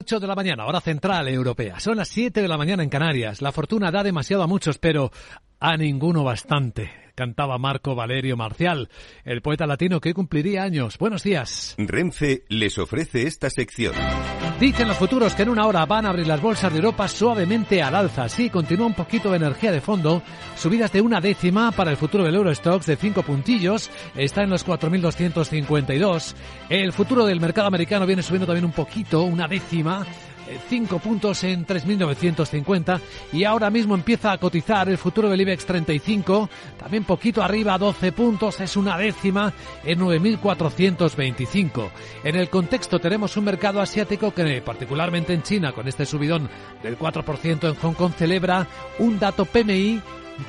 8 de la mañana, hora central europea. Son las 7 de la mañana en Canarias. La fortuna da demasiado a muchos, pero a ninguno bastante. Cantaba Marco Valerio Marcial, el poeta latino que cumpliría años. Buenos días. Renfe les ofrece esta sección. Dicen los futuros que en una hora van a abrir las bolsas de Europa suavemente al alza. Sí, continúa un poquito de energía de fondo. Subidas de una décima para el futuro del Eurostox de cinco puntillos. Está en los 4.252. El futuro del mercado americano viene subiendo también un poquito, una décima. 5 puntos en 3.950 y ahora mismo empieza a cotizar el futuro del IBEX 35, también poquito arriba, 12 puntos, es una décima en 9.425. En el contexto tenemos un mercado asiático que particularmente en China, con este subidón del 4% en Hong Kong, celebra un dato PMI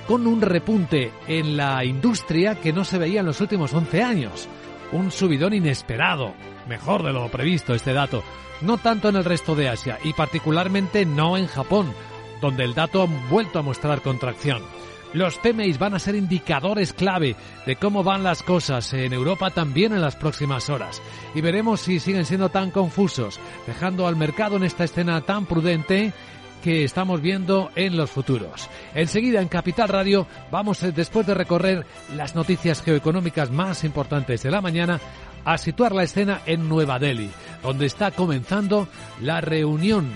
con un repunte en la industria que no se veía en los últimos 11 años. Un subidón inesperado, mejor de lo previsto este dato no tanto en el resto de Asia y particularmente no en Japón, donde el dato ha vuelto a mostrar contracción. Los PMIs van a ser indicadores clave de cómo van las cosas en Europa también en las próximas horas. Y veremos si siguen siendo tan confusos, dejando al mercado en esta escena tan prudente que estamos viendo en los futuros. Enseguida en Capital Radio vamos, eh, después de recorrer las noticias geoeconómicas más importantes de la mañana, a situar la escena en Nueva Delhi, donde está comenzando la reunión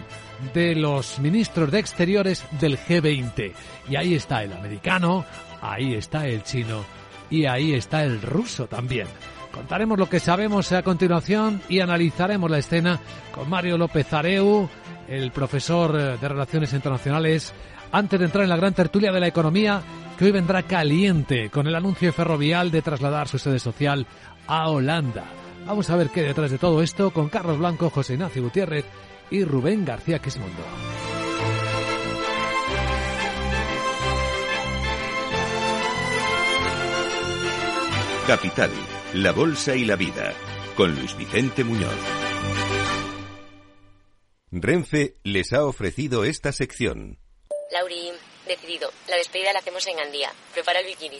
de los ministros de Exteriores del G20. Y ahí está el americano, ahí está el chino y ahí está el ruso también. Contaremos lo que sabemos a continuación y analizaremos la escena con Mario López Areu, el profesor de Relaciones Internacionales, antes de entrar en la gran tertulia de la economía, que hoy vendrá caliente con el anuncio ferrovial de trasladar su sede social a Holanda. Vamos a ver qué detrás de todo esto con Carlos Blanco, José Ignacio Gutiérrez y Rubén García Quismondo. Capital, la Bolsa y la Vida, con Luis Vicente Muñoz. Renfe les ha ofrecido esta sección. Lauri, decidido. La despedida la hacemos en Gandía. Prepara el bikini.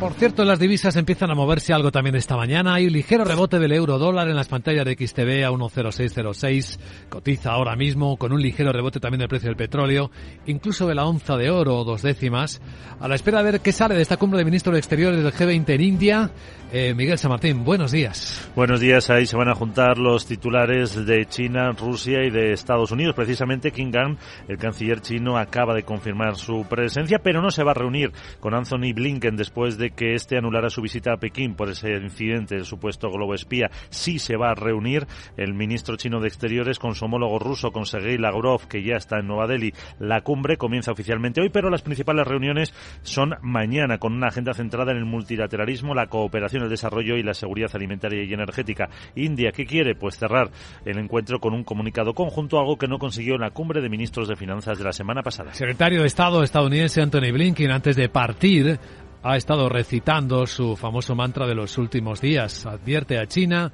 Por cierto, las divisas empiezan a moverse algo también esta mañana. Hay un ligero rebote del euro dólar en las pantallas de XTV a 10606. Cotiza ahora mismo con un ligero rebote también del precio del petróleo, incluso de la onza de oro, dos décimas. A la espera de ver qué sale de esta cumbre de ministros de Exteriores del G20 en India. Eh, Miguel San Martín, buenos días. Buenos días. Ahí se van a juntar los titulares de China, Rusia y de Estados Unidos. Precisamente King Gang, el canciller chino, acaba de confirmar su presencia, pero no se va a reunir con Anthony Blinken después de que este anulara su visita a Pekín por ese incidente del supuesto globo espía. Sí se va a reunir el ministro chino de Exteriores con su homólogo ruso, con Sergei Lavrov, que ya está en Nueva Delhi. La cumbre comienza oficialmente hoy, pero las principales reuniones son mañana, con una agenda centrada en el multilateralismo, la cooperación, el desarrollo y la seguridad alimentaria y energética. India, ¿qué quiere? Pues cerrar el encuentro con un comunicado conjunto, algo que no consiguió en la cumbre de ministros de finanzas de la semana pasada. Secretario de Estado estadounidense Anthony Blinken, antes de partir, ha estado recitando su famoso mantra de los últimos días. Advierte a China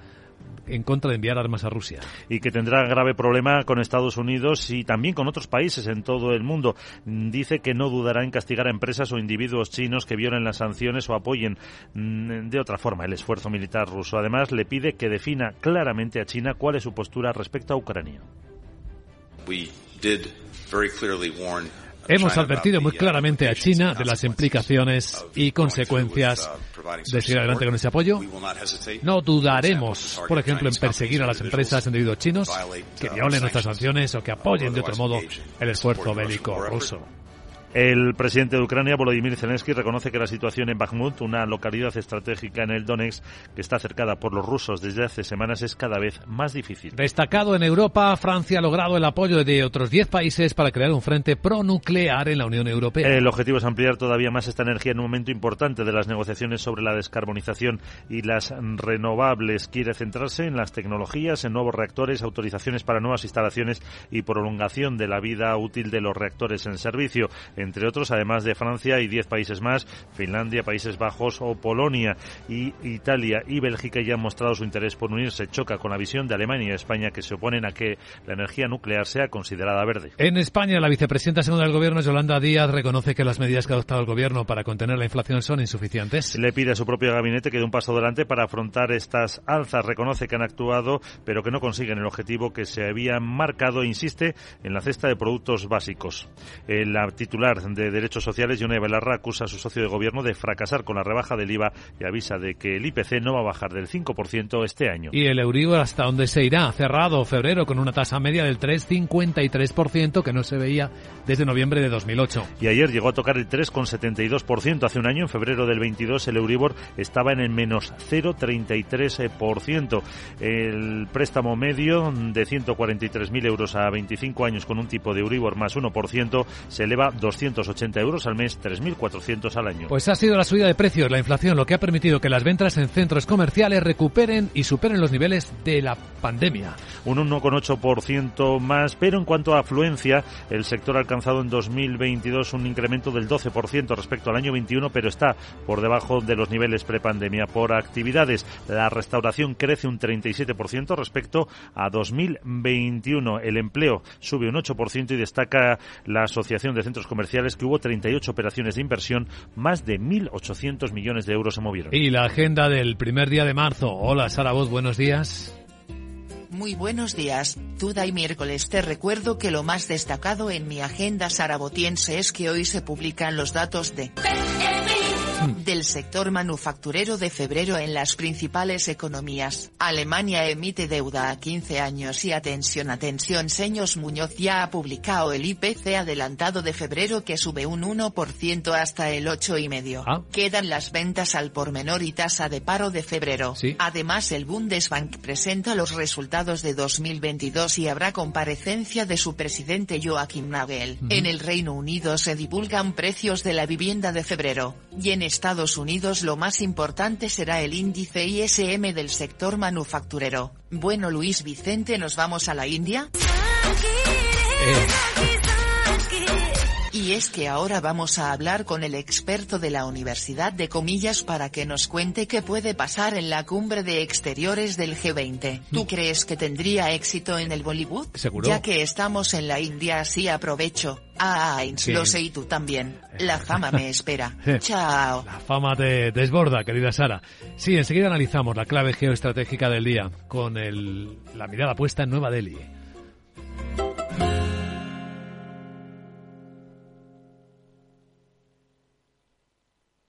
en contra de enviar armas a Rusia. Y que tendrá grave problema con Estados Unidos y también con otros países en todo el mundo. Dice que no dudará en castigar a empresas o individuos chinos que violen las sanciones o apoyen mm, de otra forma el esfuerzo militar ruso. Además, le pide que defina claramente a China cuál es su postura respecto a Ucrania. Hemos advertido muy claramente a China de las implicaciones y consecuencias de seguir adelante con ese apoyo. No dudaremos, por ejemplo, en perseguir a las empresas en individuos chinos que violen nuestras sanciones o que apoyen de otro modo el esfuerzo bélico ruso. El presidente de Ucrania, Volodymyr Zelensky, reconoce que la situación en Bakhmut, una localidad estratégica en el Donetsk que está cercada por los rusos desde hace semanas, es cada vez más difícil. Destacado en Europa, Francia ha logrado el apoyo de otros 10 países para crear un frente pronuclear en la Unión Europea. El objetivo es ampliar todavía más esta energía en un momento importante de las negociaciones sobre la descarbonización y las renovables. Quiere centrarse en las tecnologías, en nuevos reactores, autorizaciones para nuevas instalaciones y prolongación de la vida útil de los reactores en servicio entre otros, además de Francia y 10 países más, Finlandia, Países Bajos o Polonia. Y Italia y Bélgica ya han mostrado su interés por unirse. Choca con la visión de Alemania y España que se oponen a que la energía nuclear sea considerada verde. En España, la vicepresidenta segunda del Gobierno, Yolanda Díaz, reconoce que las medidas que ha adoptado el Gobierno para contener la inflación son insuficientes. Le pide a su propio gabinete que dé un paso adelante para afrontar estas alzas. Reconoce que han actuado, pero que no consiguen el objetivo que se había marcado e insiste en la cesta de productos básicos. La titular de Derechos Sociales, Yone Belarra, acusa a su socio de gobierno de fracasar con la rebaja del IVA y avisa de que el IPC no va a bajar del 5% este año. Y el Euribor hasta dónde se irá, cerrado febrero con una tasa media del 3,53% que no se veía desde noviembre de 2008. Y ayer llegó a tocar el 3,72%. Hace un año, en febrero del 22, el Euribor estaba en el menos 0,33%. El préstamo medio de 143.000 euros a 25 años con un tipo de Euribor más 1% se eleva 200 280 euros al mes, 3.400 al año. Pues ha sido la subida de precios, la inflación, lo que ha permitido que las ventas en centros comerciales recuperen y superen los niveles de la pandemia. Un 1,8% más, pero en cuanto a afluencia, el sector ha alcanzado en 2022 un incremento del 12% respecto al año 21, pero está por debajo de los niveles prepandemia. Por actividades, la restauración crece un 37% respecto a 2021. El empleo sube un 8% y destaca la Asociación de Centros Comerciales que hubo 38 operaciones de inversión, más de 1.800 millones de euros se movieron. Y la agenda del primer día de marzo. Hola Sara Voz, buenos días. Muy buenos días, Tuda y miércoles te recuerdo que lo más destacado en mi agenda sarabotiense es que hoy se publican los datos de del sector manufacturero de febrero en las principales economías. Alemania emite deuda a 15 años y atención atención Seños Muñoz ya ha publicado el IPC adelantado de febrero que sube un 1% hasta el 8,5. Ah. Quedan las ventas al por menor y tasa de paro de febrero. Además el Bundesbank presenta los resultados de 2022 y habrá comparecencia de su presidente Joachim Nagel. En el Reino Unido se divulgan precios de la vivienda de febrero. Y en Estados Unidos lo más importante será el índice ISM del sector manufacturero. Bueno Luis Vicente, ¿nos vamos a la India? Eh. Y es que ahora vamos a hablar con el experto de la Universidad de Comillas para que nos cuente qué puede pasar en la cumbre de exteriores del G20. ¿Tú mm. crees que tendría éxito en el Bollywood? Seguro. Ya que estamos en la India, así aprovecho. Ah, lo sé y tú también. La fama me espera. Chao. La fama te desborda, querida Sara. Sí, enseguida analizamos la clave geoestratégica del día con el, la mirada puesta en Nueva Delhi.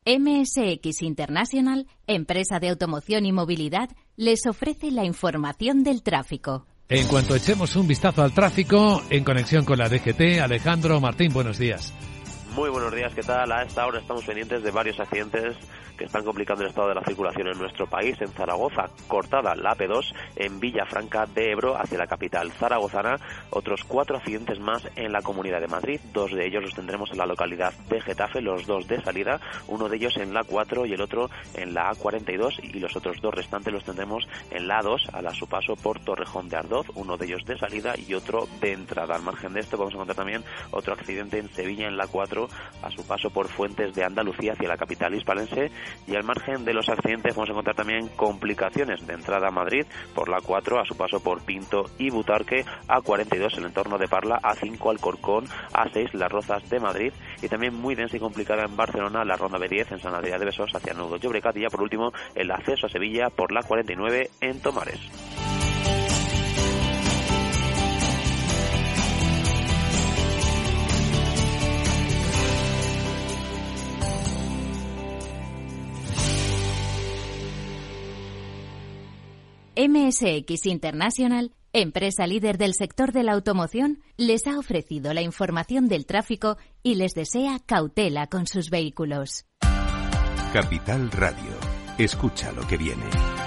MSX International, empresa de automoción y movilidad, les ofrece la información del tráfico. En cuanto echemos un vistazo al tráfico, en conexión con la DGT, Alejandro Martín, buenos días. Muy buenos días, ¿qué tal? A esta hora estamos pendientes de varios accidentes que están complicando el estado de la circulación en nuestro país. En Zaragoza, cortada la P2, en Villafranca de Ebro, hacia la capital zaragozana. Otros cuatro accidentes más en la Comunidad de Madrid. Dos de ellos los tendremos en la localidad de Getafe, los dos de salida. Uno de ellos en la 4 y el otro en la A42. Y los otros dos restantes los tendremos en la 2 a su paso por Torrejón de Ardoz. Uno de ellos de salida y otro de entrada. Al margen de esto, vamos a encontrar también otro accidente en Sevilla, en la 4 a su paso por Fuentes de Andalucía hacia la capital hispalense y al margen de los accidentes vamos a encontrar también complicaciones de entrada a Madrid por la 4 a su paso por Pinto y Butarque, a 42 en el entorno de Parla, a 5 Alcorcón, a 6 Las Rozas de Madrid y también muy densa y complicada en Barcelona la ronda B10 en San Adrián de Besos hacia Nudo Llobregat y ya por último el acceso a Sevilla por la 49 en Tomares. MSX International empresa líder del sector de la automoción, les ha ofrecido la información del tráfico y les desea cautela con sus vehículos. Capital Radio. Escucha lo que viene.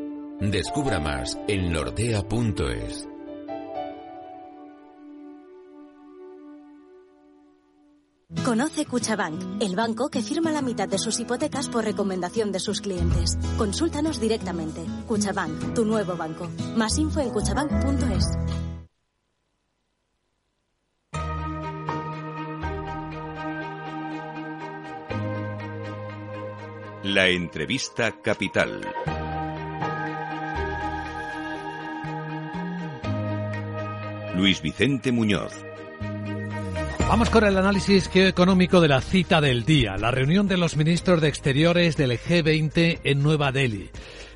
Descubra más en nordea.es. Conoce Cuchabank, el banco que firma la mitad de sus hipotecas por recomendación de sus clientes. Consúltanos directamente. Cuchabank, tu nuevo banco. Más info en cuchabank.es. La entrevista capital. Luis Vicente Muñoz. Vamos con el análisis geoeconómico de la cita del día, la reunión de los ministros de Exteriores del G20 en Nueva Delhi,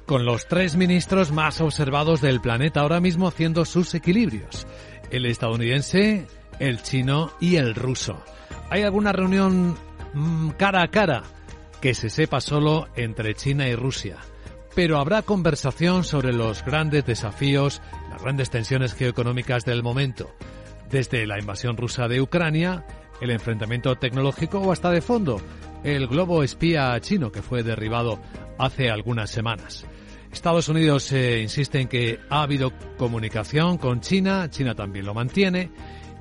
con los tres ministros más observados del planeta ahora mismo haciendo sus equilibrios, el estadounidense, el chino y el ruso. ¿Hay alguna reunión mm, cara a cara que se sepa solo entre China y Rusia? Pero habrá conversación sobre los grandes desafíos, las grandes tensiones geoeconómicas del momento, desde la invasión rusa de Ucrania, el enfrentamiento tecnológico o hasta de fondo, el globo espía chino que fue derribado hace algunas semanas. Estados Unidos eh, insiste en que ha habido comunicación con China, China también lo mantiene,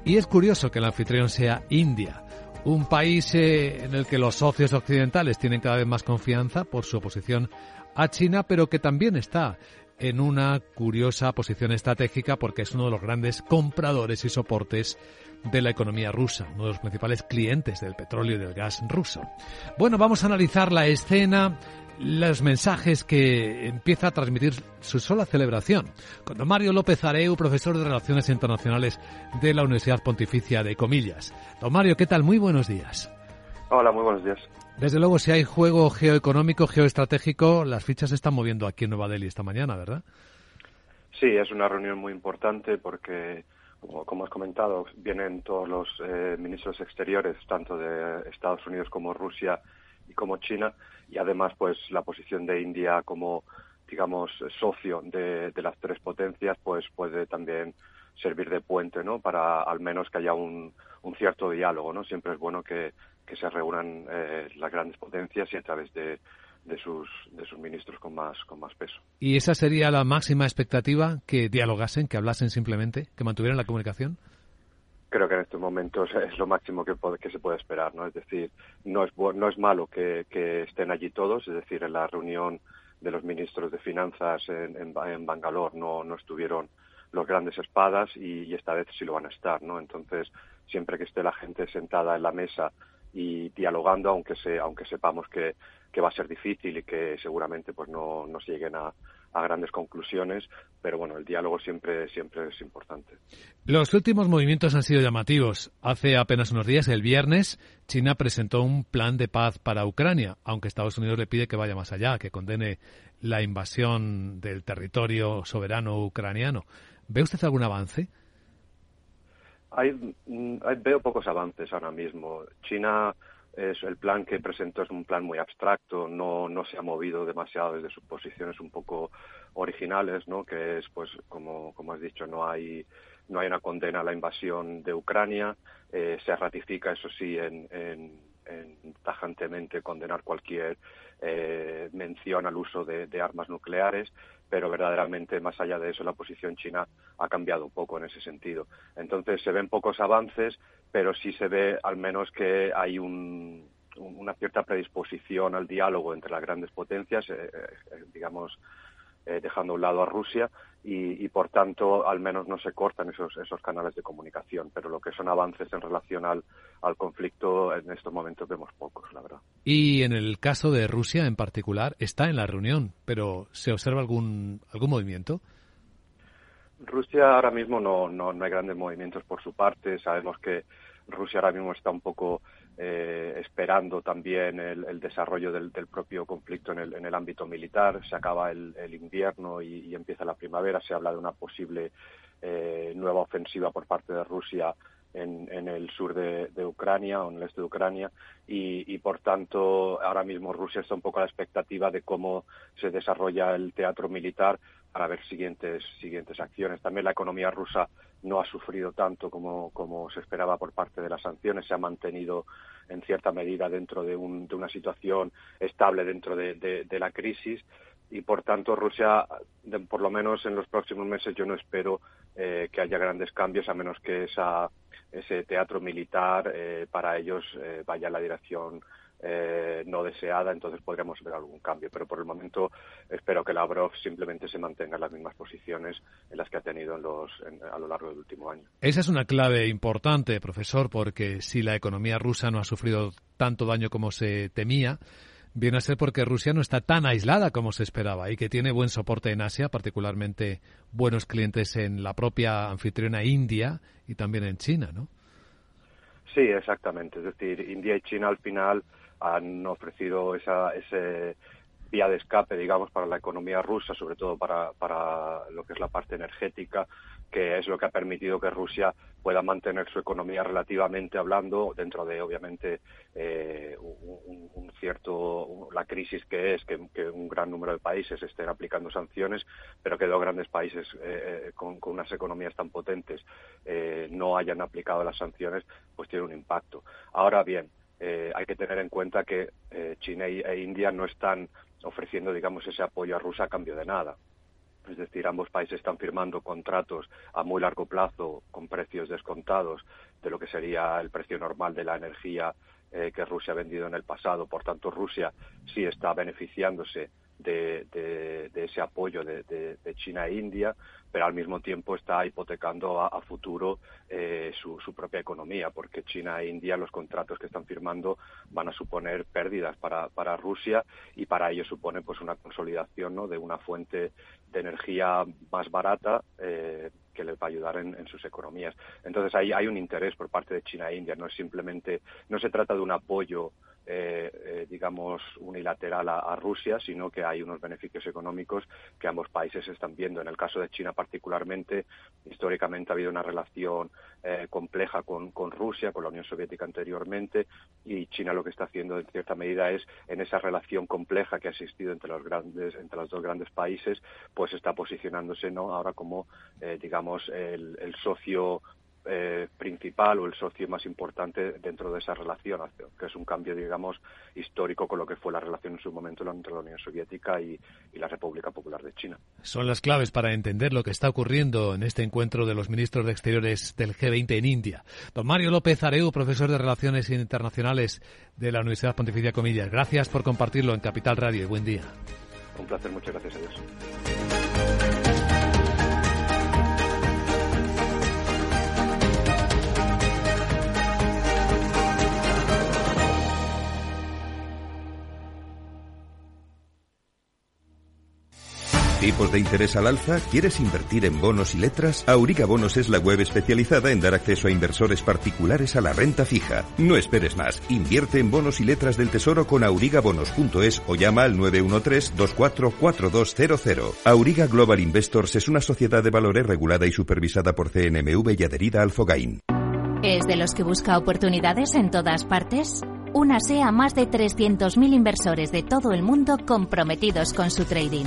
y es curioso que el anfitrión sea India, un país eh, en el que los socios occidentales tienen cada vez más confianza por su oposición a China, pero que también está en una curiosa posición estratégica porque es uno de los grandes compradores y soportes de la economía rusa, uno de los principales clientes del petróleo y del gas ruso. Bueno, vamos a analizar la escena, los mensajes que empieza a transmitir su sola celebración. Con don Mario López Areu, profesor de Relaciones Internacionales de la Universidad Pontificia de Comillas. Don Mario, ¿qué tal? Muy buenos días. Hola, muy buenos días. Desde luego, si hay juego geoeconómico, geoestratégico, las fichas se están moviendo aquí en Nueva Delhi esta mañana, ¿verdad? Sí, es una reunión muy importante porque, como, has comentado, vienen todos los eh, ministros exteriores, tanto de Estados Unidos como Rusia y como China, y además, pues, la posición de India como, digamos, socio de, de las tres potencias, pues, puede también servir de puente, ¿no? Para al menos que haya un, un cierto diálogo, ¿no? Siempre es bueno que que se reúnan eh, las grandes potencias y a través de, de sus, de sus ministros con más, con más peso. ¿Y esa sería la máxima expectativa, que dialogasen, que hablasen simplemente, que mantuvieran la comunicación? Creo que en estos momentos es lo máximo que, que se puede esperar, ¿no? Es decir, no es, no es malo que, que estén allí todos, es decir, en la reunión de los ministros de finanzas en, en, Bangalore no, no estuvieron los grandes espadas y, y, esta vez sí lo van a estar, ¿no? Entonces, siempre que esté la gente sentada en la mesa y dialogando, aunque se, aunque sepamos que, que va a ser difícil y que seguramente pues no, no se lleguen a, a grandes conclusiones, pero bueno, el diálogo siempre, siempre es importante. Los últimos movimientos han sido llamativos. Hace apenas unos días, el viernes, China presentó un plan de paz para Ucrania, aunque Estados Unidos le pide que vaya más allá, que condene la invasión del territorio soberano ucraniano. ¿Ve usted algún avance? Mm, hay, veo pocos avances ahora mismo. China es el plan que presentó es un plan muy abstracto, no, no se ha movido demasiado desde sus posiciones un poco originales, ¿no? Que es, pues, como, como has dicho, no hay no hay una condena a la invasión de Ucrania, eh, se ratifica, eso sí, en, en, en tajantemente condenar cualquier eh, menciona el uso de, armas nucleares, pero verdaderamente más allá de eso la posición china ha cambiado un poco en ese sentido. Entonces se ven pocos avances, pero sí se ve al menos que hay una cierta predisposición al diálogo entre las grandes potencias, eh, eh, digamos, dejando a un lado a Rusia, y, por tanto al menos no se cortan esos, esos canales de comunicación, pero lo que son avances en relación al, al conflicto en estos momentos vemos pocos, la verdad. Y en el caso de Rusia en particular, está en la reunión, pero ¿se observa algún, algún movimiento? Rusia ahora mismo no, no, no hay grandes movimientos por su parte. Sabemos que Rusia ahora mismo está un poco eh, esperando también el, desarrollo del, propio conflicto en el, en el, ámbito militar. Se acaba el, invierno y, empieza la primavera. Se habla de una posible eh, nueva ofensiva por parte de Rusia en, el sur de, Ucrania o en el este de Ucrania y, por tanto ahora mismo Rusia está un poco a la expectativa de cómo se desarrolla el teatro militar para ver siguientes siguientes acciones. También la economía rusa no ha sufrido tanto como, como se esperaba por parte de las sanciones, se ha mantenido en cierta medida dentro de, una situación estable dentro de, la crisis y por tanto Rusia, por lo menos en los próximos meses, yo no espero eh, que haya grandes cambios a menos que esa, ese teatro militar eh, para ellos eh, vaya en la dirección eh, no deseada, entonces podríamos ver algún cambio. Pero por el momento espero que Lavrov simplemente se mantenga en las mismas posiciones en las que ha tenido los, a lo largo del último año. Esa es una clave importante, profesor, porque si la economía rusa no ha sufrido tanto daño como se temía, viene a ser porque Rusia no está tan aislada como se esperaba y que tiene buen soporte en Asia, particularmente buenos clientes en la propia anfitriona India y también en China, ¿no? Sí, exactamente. Es decir, India y China al final han ofrecido esa ese vía de escape, digamos, para la economía rusa, sobre todo para, lo que es la parte energética, que es lo que ha permitido que Rusia pueda mantener su economía relativamente hablando dentro de, obviamente, eh, un, cierto la crisis que es que, un gran número de países estén aplicando sanciones, pero que dos grandes países eh, con, con, unas economías tan potentes eh, no hayan aplicado las sanciones, pues tiene un impacto. Ahora bien, eh, hay que tener en cuenta que eh, China e India no están ofreciendo, digamos, ese apoyo a Rusia a cambio de nada. Es decir, ambos países están firmando contratos a muy largo plazo con precios descontados de lo que sería el precio normal de la energía eh, que Rusia ha vendido en el pasado. Por tanto, Rusia sí está beneficiándose de, ese apoyo de, China e India, pero al mismo tiempo está hipotecando a, futuro eh, su, propia economía, porque China e India los contratos que están firmando van a suponer pérdidas para, para Rusia y para ello supone pues una consolidación ¿no? de una fuente de energía más barata eh, que les va a ayudar en, en, sus economías. Entonces ahí hay un interés por parte de China e India, no es simplemente, no se trata de un apoyo eh, digamos, unilateral a, Rusia, sino que hay unos beneficios económicos que ambos países están viendo. En el caso de China particularmente, históricamente ha habido una relación eh, compleja con, Rusia, con la Unión Soviética anteriormente, y China lo que está haciendo en cierta medida es, en esa relación compleja que ha existido entre los grandes, entre los dos grandes países, pues está posicionándose ¿no? ahora como, eh, digamos, el socio eh, principal o el socio más importante dentro de esa relación, que es un cambio, digamos, histórico con lo que fue la relación en su momento entre la Unión Soviética y, la República Popular de China. Son las claves para entender lo que está ocurriendo en este encuentro de los ministros de Exteriores del G20 en India. Don Mario López Areu, profesor de Relaciones Internacionales de la Universidad Pontificia Comillas, gracias por compartirlo en Capital Radio y buen día. Un placer, muchas gracias a Dios. ¿Tipos de interés al alza? ¿Quieres invertir en bonos y letras? Auriga Bonos es la web especializada en dar acceso a inversores particulares a la renta fija. No esperes más. Invierte en bonos y letras del tesoro con aurigabonos.es o llama al 913-244200. Auriga Global Investors es una sociedad de valores regulada y supervisada por CNMV y adherida al Fogain. ¿Es de los que busca oportunidades en todas partes? Una a más de 300.000 inversores de todo el mundo comprometidos con su trading.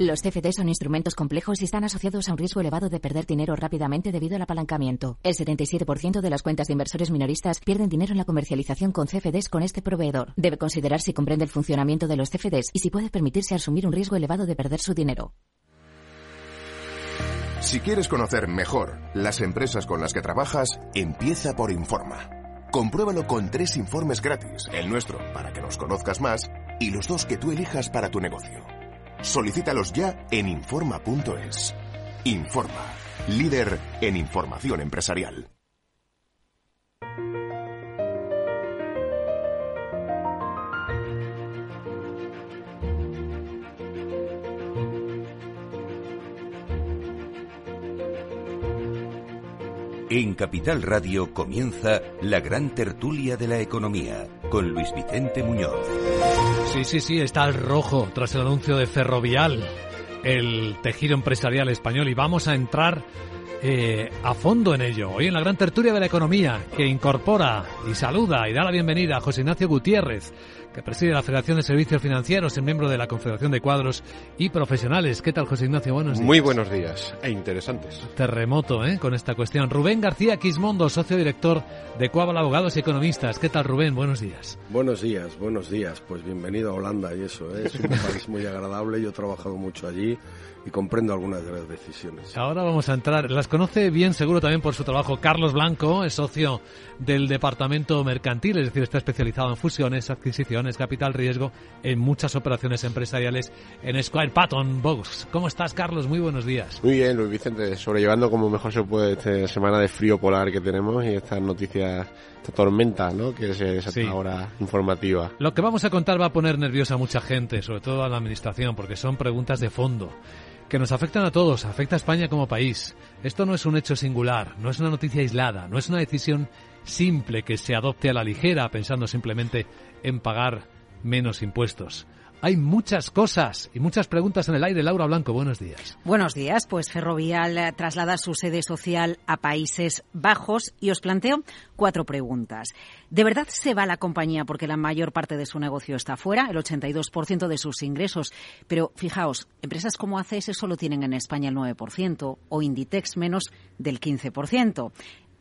Los CFD son instrumentos complejos y están asociados a un riesgo elevado de perder dinero rápidamente debido al apalancamiento. El 77% de las cuentas de inversores minoristas pierden dinero en la comercialización con CFDs con este proveedor. Debe considerar si comprende el funcionamiento de los CFDs y si puede permitirse asumir un riesgo elevado de perder su dinero. Si quieres conocer mejor las empresas con las que trabajas, empieza por Informa. Compruébalo con tres informes gratis, el nuestro para que nos conozcas más y los dos que tú elijas para tu negocio. Solicítalos ya en Informa.es. Informa, líder en información empresarial. En Capital Radio comienza la gran tertulia de la economía con Luis Vicente Muñoz. Sí, sí, sí, está el rojo tras el anuncio de Ferrovial, el tejido empresarial español, y vamos a entrar eh, a fondo en ello. Hoy en la gran tertulia de la economía, que incorpora y saluda y da la bienvenida a José Ignacio Gutiérrez, que preside la Federación de Servicios Financieros, es miembro de la Confederación de Cuadros y Profesionales. ¿Qué tal, José Ignacio? Buenos días. Muy buenos días e interesantes. Terremoto, ¿eh? Con esta cuestión. Rubén García Quismondo, socio director de Cuabal Abogados y Economistas. ¿Qué tal, Rubén? Buenos días. Buenos días, buenos días. Pues bienvenido a Holanda y eso, ¿eh? es un país muy agradable. Yo he trabajado mucho allí y comprendo algunas de las decisiones. Ahora vamos a entrar, las conoce bien seguro también por su trabajo Carlos Blanco, es socio del departamento mercantil, es decir, está especializado en fusiones, adquisiciones, capital riesgo, en muchas operaciones empresariales en Square Patton Box. ¿Cómo estás, Carlos? Muy buenos días. Muy bien, Luis Vicente, sobrellevando como mejor se puede esta semana de frío polar que tenemos y estas noticias esta tormenta, ¿no? Que es esa hora informativa. Lo que vamos a contar va a poner nerviosa a mucha gente, sobre todo a la administración, porque son preguntas de fondo que nos afectan a todos, afecta a España como país. Esto no es un hecho singular, no es una noticia aislada, no es una decisión simple que se adopte a la ligera pensando simplemente en pagar menos impuestos. Hay muchas cosas y muchas preguntas en el aire. Laura Blanco, buenos días. Buenos días. Pues Ferrovial eh, traslada su sede social a Países Bajos y os planteo cuatro preguntas. ¿De verdad se va la compañía porque la mayor parte de su negocio está fuera, el 82% de sus ingresos? Pero fijaos, empresas como ACS solo tienen en España el 9% o Inditex menos del 15%.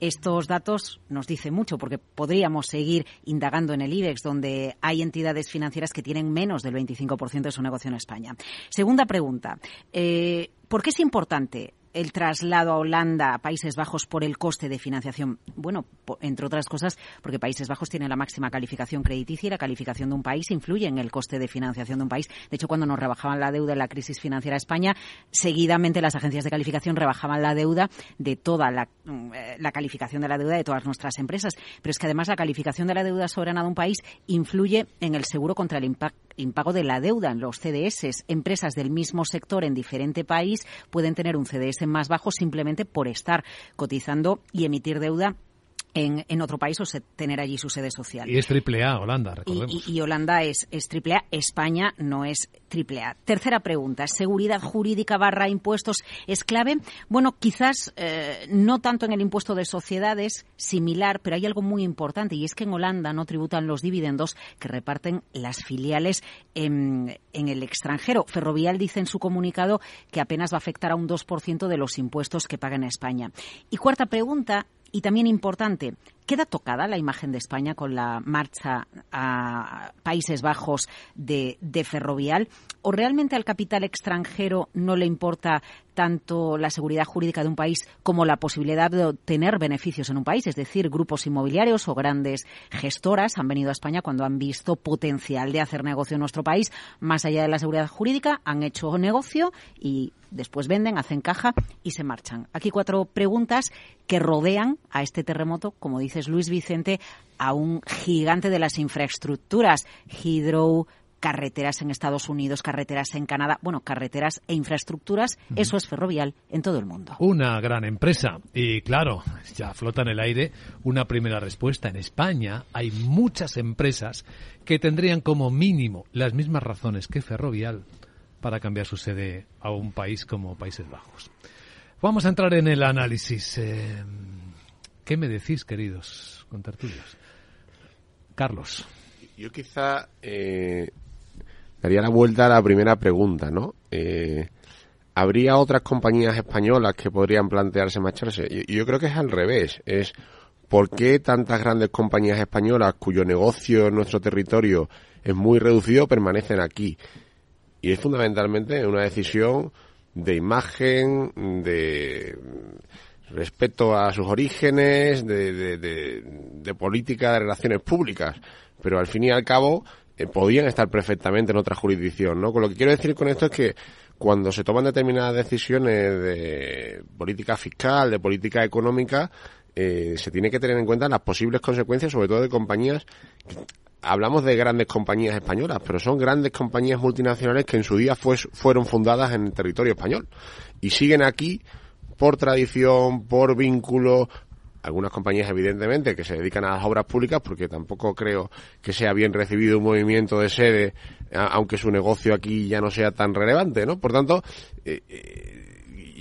Estos datos nos dicen mucho porque podríamos seguir indagando en el IBEX, donde hay entidades financieras que tienen menos del 25% de su negocio en España. Segunda pregunta. Eh, ¿Por qué es importante el traslado a Holanda, a Países Bajos, por el coste de financiación? Bueno, entre otras cosas, porque Países Bajos tiene la máxima calificación crediticia y la calificación de un país influye en el coste de financiación de un país. De hecho, cuando nos rebajaban la deuda en la crisis financiera a España, seguidamente las agencias de calificación rebajaban la deuda de toda la, mm, eh, la calificación de la deuda de todas nuestras empresas. Pero es que además la calificación de la deuda soberana de un país influye en el seguro contra el impago de la deuda en los CDS. Empresas del mismo sector en diferente país pueden tener un CDS más bajo simplemente por estar cotizando y emitir deuda en, en, otro país o tener allí su sede social. Y es triple A, Holanda, recordemos. Y, Holanda es, es triple A, España no es triple A. Tercera pregunta, ¿seguridad jurídica barra impuestos es clave? Bueno, quizás eh, no tanto en el impuesto de sociedades, similar, pero hay algo muy importante y es que en Holanda no tributan los dividendos que reparten las filiales en, en el extranjero. Ferrovial dice en su comunicado que apenas va a afectar a un 2% de los impuestos que pagan a España. Y cuarta pregunta, y también importante, ¿queda tocada la imagen de España con la marcha a Países Bajos de, Ferrovial? ¿O realmente al capital extranjero no le importa tanto la seguridad jurídica de un país como la posibilidad de obtener beneficios en un país? Es decir, grupos inmobiliarios o grandes gestoras han venido a España cuando han visto potencial de hacer negocio en nuestro país. Más allá de la seguridad jurídica, han hecho negocio y después venden, hacen caja y se marchan. Aquí cuatro preguntas que rodean a este terremoto, como dices Luis Vicente, a un gigante de las infraestructuras, Hydro, carreteras en Estados Unidos, carreteras en Canadá, bueno, carreteras e infraestructuras, eso es ferrovial en todo el mundo. Una gran empresa. Y claro, ya flota en el aire una primera respuesta. En España hay muchas empresas que tendrían como mínimo las mismas razones que Ferrovial para cambiar su sede a un país como Países Bajos. Vamos a entrar en el análisis. Eh, ¿Qué me decís, queridos contertulios? Carlos. Yo quizá eh, daría la vuelta a la primera pregunta, ¿no? Eh, ¿Habría otras compañías españolas que podrían plantearse marcharse? Yo, yo creo que es al revés. Es ¿por qué tantas grandes compañías españolas cuyo negocio en nuestro territorio es muy reducido permanecen aquí? Y es fundamentalmente una decisión de imagen, de respeto a sus orígenes, de, política de relaciones públicas. Pero al fin y al cabo, eh, podían estar perfectamente en otra jurisdicción, ¿no? Con lo que quiero decir con esto es que cuando se toman determinadas decisiones de política fiscal, de política económica, eh, se tiene que tener en cuenta las posibles consecuencias, sobre todo de compañías. Hablamos de grandes compañías españolas, pero son grandes compañías multinacionales que en su día fueron fundadas en el territorio español y siguen aquí por tradición, por vínculo, algunas compañías evidentemente que se dedican a las obras públicas porque tampoco creo que sea bien recibido un movimiento de sede aunque su negocio aquí ya no sea tan relevante, ¿no? Por tanto, eh, eh,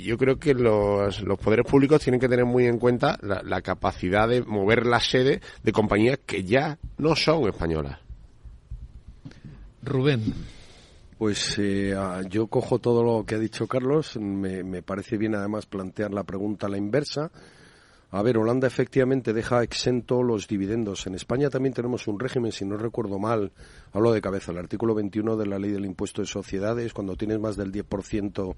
yo creo que los, los, poderes públicos tienen que tener muy en cuenta la, la, capacidad de mover la sede de compañías que ya no son españolas. Rubén. Pues eh, yo cojo todo lo que ha dicho Carlos. Me, me parece bien además plantear la pregunta a la inversa. A ver, Holanda efectivamente deja exento los dividendos. En España también tenemos un régimen, si no recuerdo mal, hablo de cabeza, el artículo 21 de la ley del impuesto de sociedades, cuando tienes más del 10%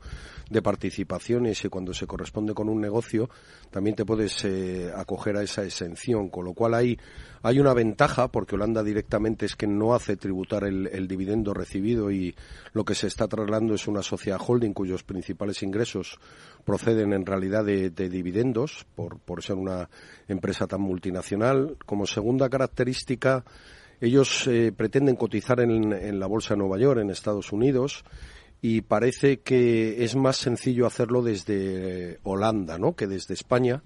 de participaciones y cuando se corresponde con un negocio, también te puedes eh, acoger a esa exención, con lo cual hay, hay una ventaja, porque Holanda directamente es que no hace tributar el, dividendo recibido y lo que se está trasladando es una sociedad holding cuyos principales ingresos proceden en realidad de, dividendos por, por ser una empresa tan multinacional. Como segunda característica, ellos eh, pretenden cotizar en, en, la Bolsa de Nueva York, en Estados Unidos, y parece que es más sencillo hacerlo desde Holanda, ¿no? Que desde España,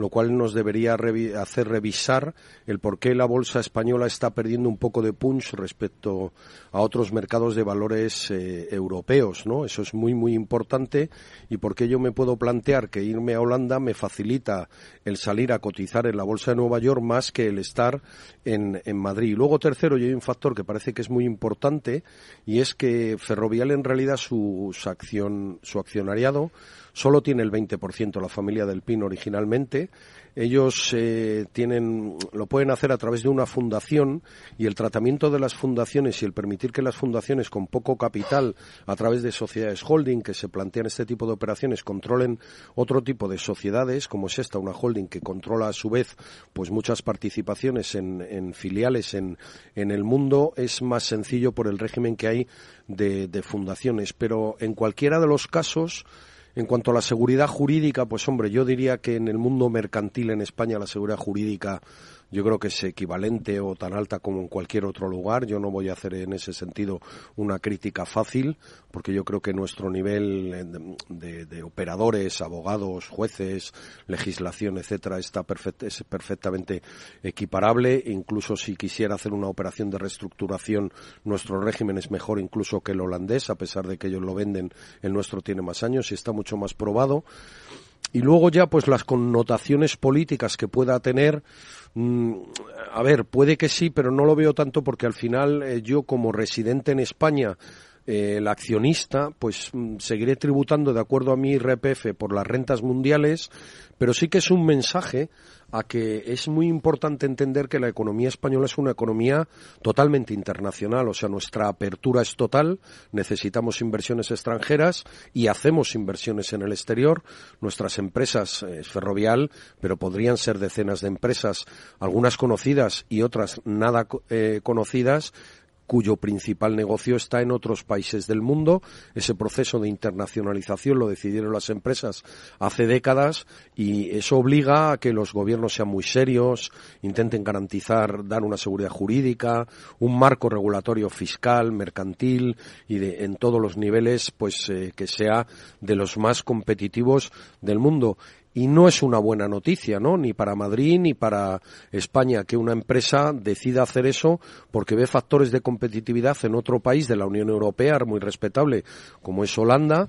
lo cual nos debería hacer revisar el por qué la bolsa española está perdiendo un poco de punch respecto a otros mercados de valores eh, europeos, ¿no? Eso es muy muy importante y por qué yo me puedo plantear que irme a Holanda me facilita el salir a cotizar en la bolsa de Nueva York más que el estar en, en Madrid. Luego tercero, y hay un factor que parece que es muy importante y es que Ferrovial en realidad su acción su accionariado solo tiene el 20% la familia del Pino originalmente ellos eh, tienen, lo pueden hacer a través de una fundación y el tratamiento de las fundaciones y el permitir que las fundaciones con poco capital a través de sociedades holding que se plantean este tipo de operaciones controlen otro tipo de sociedades como es esta, una holding que controla a su vez pues muchas participaciones en, en filiales en, en el mundo es más sencillo por el régimen que hay de, de fundaciones. Pero en cualquiera de los casos en cuanto a la seguridad jurídica, pues hombre, yo diría que en el mundo mercantil en España la seguridad jurídica yo creo que es equivalente o tan alta como en cualquier otro lugar. Yo no voy a hacer en ese sentido una crítica fácil, porque yo creo que nuestro nivel de, operadores, abogados, jueces, legislación, etcétera, está es perfectamente equiparable. Incluso si quisiera hacer una operación de reestructuración, nuestro régimen es mejor incluso que el holandés, a pesar de que ellos lo venden, el nuestro tiene más años y está mucho más probado. Y luego ya, pues las connotaciones políticas que pueda tener, mm, a ver, puede que sí, pero no lo veo tanto porque al final eh, yo como residente en España, eh, el accionista, pues mm, seguiré tributando de acuerdo a mi RPF por las rentas mundiales, pero sí que es un mensaje a que es muy importante entender que la economía española es una economía totalmente internacional, o sea, nuestra apertura es total, necesitamos inversiones extranjeras y hacemos inversiones en el exterior. Nuestras empresas es ferrovial, pero podrían ser decenas de empresas, algunas conocidas y otras nada eh, conocidas cuyo principal negocio está en otros países del mundo. Ese proceso de internacionalización lo decidieron las empresas hace décadas y eso obliga a que los gobiernos sean muy serios, intenten garantizar, dar una seguridad jurídica, un marco regulatorio fiscal, mercantil y de, en todos los niveles, pues eh, que sea de los más competitivos del mundo y no es una buena noticia, ¿no? Ni para Madrid ni para España que una empresa decida hacer eso porque ve factores de competitividad en otro país de la Unión Europea muy respetable como es Holanda,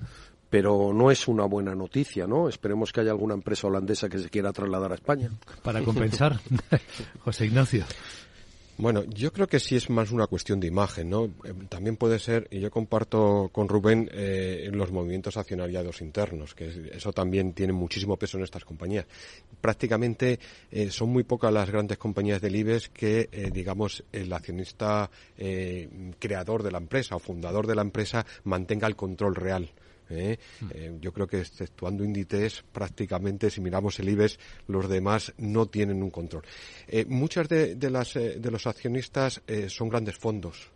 pero no es una buena noticia, ¿no? Esperemos que haya alguna empresa holandesa que se quiera trasladar a España. Para compensar, José Ignacio. Bueno, yo creo que sí es más una cuestión de imagen, ¿no? Eh, también puede ser, y yo comparto con Rubén, eh, los movimientos accionariados internos, que eso también tiene muchísimo peso en estas compañías. Prácticamente eh, son muy pocas las grandes compañías del IBEX que, eh, digamos, el accionista creador de la empresa o fundador de la empresa mantenga el control real ¿eh? Eh, yo creo que exceptuando Inditex, prácticamente, si miramos el IBEX, los demás no tienen un control. Eh, muchas de, las, de los accionistas son grandes fondos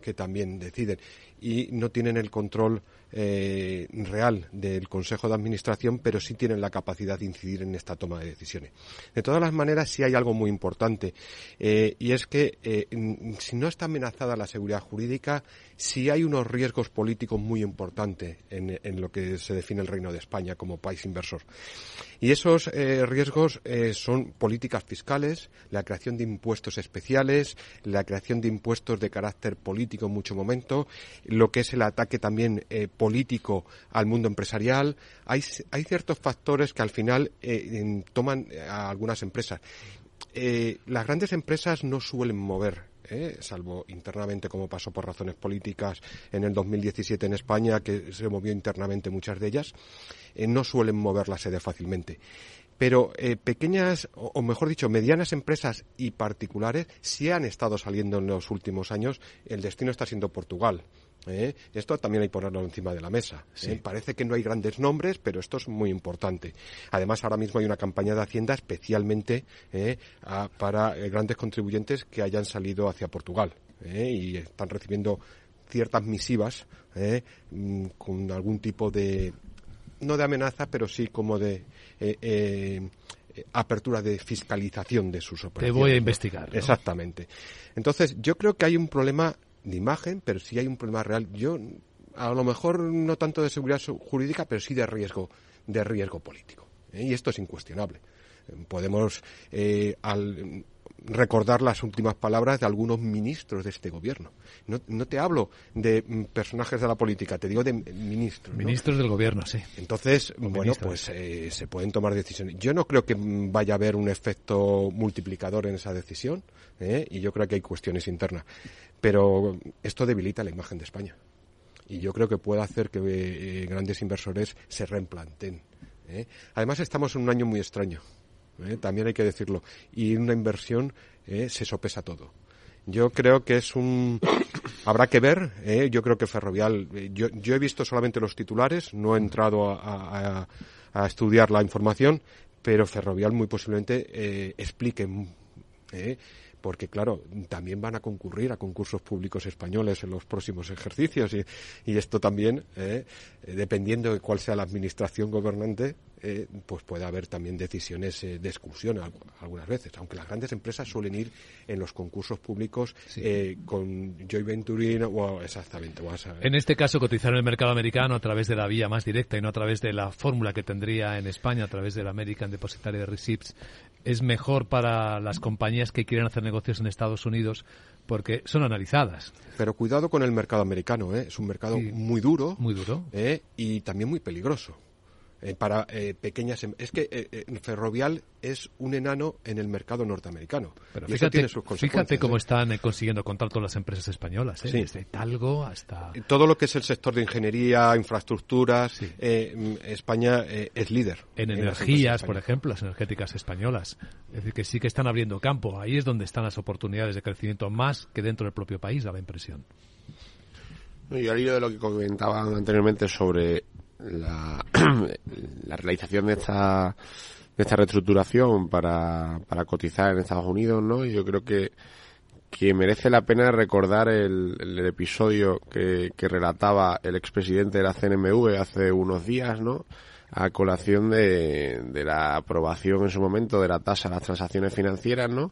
que también deciden y no tienen el control eh, real del Consejo de Administración, pero sí tienen la capacidad de incidir en esta toma de decisiones. De todas las maneras, sí hay algo muy importante, eh, y es que eh, si no está amenazada la seguridad jurídica, sí hay unos riesgos políticos muy importantes en, lo que se define el Reino de España como país inversor. Y esos riesgos son políticas fiscales, la creación de impuestos especiales, la creación de impuestos de carácter político en mucho momento, lo que es el ataque también eh, político al mundo empresarial. Hay, hay ciertos factores que al final eh, toman a algunas empresas. Eh, las grandes empresas no suelen mover salvo internamente como pasó por razones políticas en el 2017 en España, que se movió internamente muchas de ellas, no suelen mover la sede fácilmente. Pero pequeñas, o, mejor dicho, medianas empresas y particulares sí han estado saliendo en los últimos años. El destino está siendo Portugal. ¿Eh? Esto también hay que ponerlo encima de la mesa. ¿eh? Parece que no hay grandes nombres, pero esto es muy importante. Además, ahora mismo hay una campaña de Hacienda especialmente ¿eh? para grandes contribuyentes que hayan salido hacia Portugal y están recibiendo ciertas misivas mm, con algún tipo de, no de amenaza, pero sí como de apertura de fiscalización de sus operaciones. Te voy a investigar. Exactamente. Entonces, yo creo que hay un problema de imagen, pero sí hay un problema real. Yo, a lo mejor no tanto de seguridad jurídica, pero sí de riesgo, de riesgo político. ¿eh? Y esto es incuestionable. Podemos eh, al, recordar las últimas palabras de algunos ministros de este gobierno. No, no, te hablo de mm, personajes de la política, te digo de ministros. Ministros del gobierno, sí. Entonces, bueno, pues eh, se pueden tomar decisiones. Yo no creo que vaya a haber un efecto multiplicador en esa decisión y yo creo que hay cuestiones internas. Pero esto debilita la imagen de España. Y yo creo que puede hacer que eh, grandes inversores se reimplanten. ¿eh? Además, estamos en un año muy extraño. ¿Eh? También hay que decirlo. Y una inversión se sopesa todo. Yo creo que es un. Habrá que ver. Yo creo que Ferrovial. Yo, yo, he visto solamente los titulares, no he entrado a, a, estudiar la información, pero Ferrovial muy posiblemente explique porque claro, también van a concurrir a concursos públicos españoles en los próximos ejercicios y, y esto también, eh, dependiendo de cuál sea la administración gobernante, eh, pues puede haber también decisiones eh, de exclusión algunas veces, aunque las grandes empresas suelen ir en los concursos públicos con joint venturing o exactamente. en este caso, cotizar en el mercado americano a través de la vía más directa y no a través de la fórmula que tendría en España, a través del American Depositary Receipts, es mejor para las compañías que quieren hacer negocios en Estados Unidos porque son analizadas. Pero cuidado con el mercado americano, ¿eh? es un mercado muy duro, muy duro ¿eh? y también muy peligroso. Eh, para eh, pequeñas em, es que eh, Ferrovial es un enano en el mercado norteamericano. Pero fíjate, fíjate cómo están consiguiendo contar todas las empresas españolas desde Talgo hasta todo lo que es el sector de ingeniería infraestructuras mm, España es líder en, energías por ejemplo las energéticas españolas. Es decir que sí que están abriendo campo. Ahí es donde están las oportunidades de crecimiento más que dentro del propio país da la impresión. Y al hilo de lo que comentaban anteriormente sobre la, la realización de esta de esta reestructuración para, para cotizar en Estados Unidos, ¿no? Yo creo que que merece la pena recordar el, episodio que, que, relataba el expresidente de la CNMV hace unos días, ¿no? A colación de, de la aprobación en su momento de la tasa de las transacciones financieras, ¿no?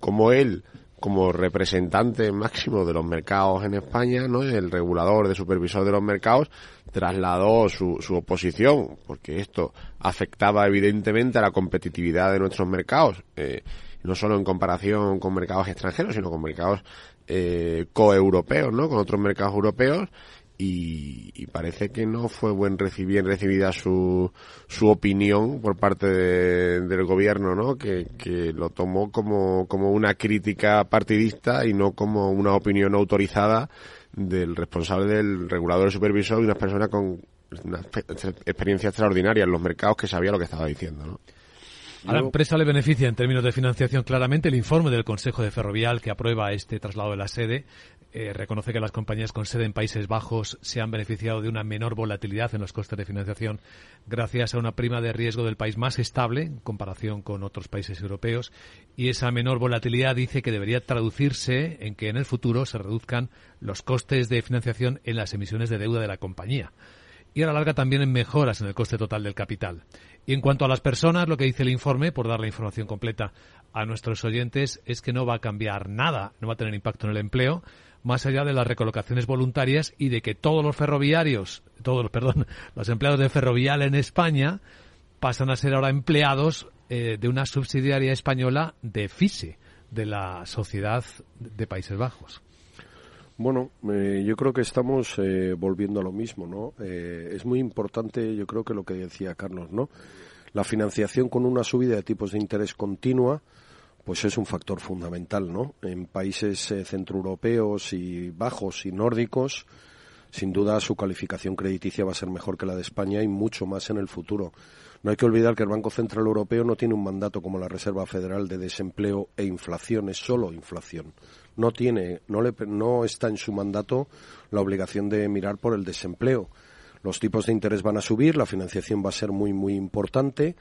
Como él, como representante máximo de los mercados en España, ¿no? El regulador de supervisor de los mercados trasladó su, su oposición, porque esto afectaba evidentemente a la competitividad de nuestros mercados. Eh, no solo en comparación con mercados extranjeros, sino con mercados eh, coeuropeos, ¿no? Con otros mercados europeos y, y, parece que no fue buen bien recibida su, su opinión por parte de, del gobierno, ¿no? Que, que lo tomó como, como una crítica partidista y no como una opinión autorizada del responsable del regulador supervisor y una persona con una experiencia extraordinaria en los mercados que sabía lo que estaba diciendo, ¿no? A la empresa le beneficia en términos de financiación claramente el informe del Consejo de Ferrovial que aprueba este traslado de la sede. Eh, reconoce que las compañías con sede en Países Bajos se han beneficiado de una menor volatilidad en los costes de financiación gracias a una prima de riesgo del país más estable en comparación con otros países europeos y esa menor volatilidad dice que debería traducirse en que en el futuro se reduzcan los costes de financiación en las emisiones de deuda de la compañía y a la larga también en mejoras en el coste total del capital. Y en cuanto a las personas, lo que dice el informe, por dar la información completa a nuestros oyentes, es que no va a cambiar nada, no va a tener impacto en el empleo, más allá de las recolocaciones voluntarias y de que todos los ferroviarios, todos los, perdón, los empleados de Ferrovial en España pasan a ser ahora empleados eh, de una subsidiaria española de FISE, de la Sociedad de Países Bajos. Bueno, eh, yo creo que estamos eh, volviendo a lo mismo, ¿no? Eh, es muy importante, yo creo que lo que decía Carlos, ¿no? La financiación con una subida de tipos de interés continua, pues es un factor fundamental, ¿no? En países eh, centroeuropeos y bajos y nórdicos, sin duda su calificación crediticia va a ser mejor que la de España y mucho más en el futuro. No hay que olvidar que el Banco Central Europeo no tiene un mandato como la Reserva Federal de desempleo e inflación, es solo inflación no tiene, no, le, no está en su mandato la obligación de mirar por el desempleo. Los tipos de interés van a subir, la financiación va a ser muy, muy importante.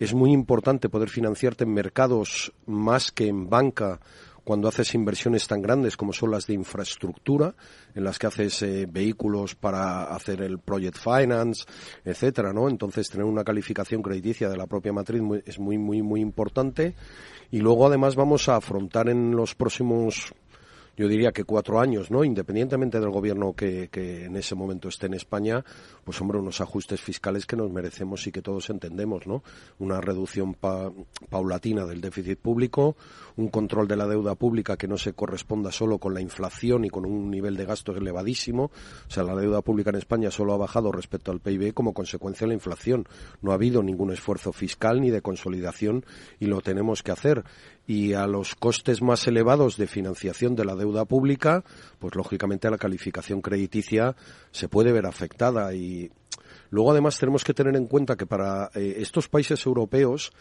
Es muy importante poder financiarte en mercados más que en banca cuando haces inversiones tan grandes como son las de infraestructura, en las que haces eh, vehículos para hacer el project finance, etcétera, ¿no? Entonces tener una calificación crediticia de la propia matriz es muy muy muy importante y luego además vamos a afrontar en los próximos yo diría que cuatro años, ¿no? Independientemente del gobierno que, que, en ese momento esté en España, pues hombre, unos ajustes fiscales que nos merecemos y que todos entendemos, ¿no? Una reducción paulatina del déficit público, un control de la deuda pública que no se corresponda solo con la inflación y con un nivel de gasto elevadísimo. O sea, la deuda pública en España solo ha bajado respecto al PIB como consecuencia de la inflación. No ha habido ningún esfuerzo fiscal ni de consolidación y lo tenemos que hacer y a los costes más elevados de financiación de la deuda pública, pues lógicamente la calificación crediticia se puede ver afectada y luego además tenemos que tener en cuenta que para eh, estos países europeos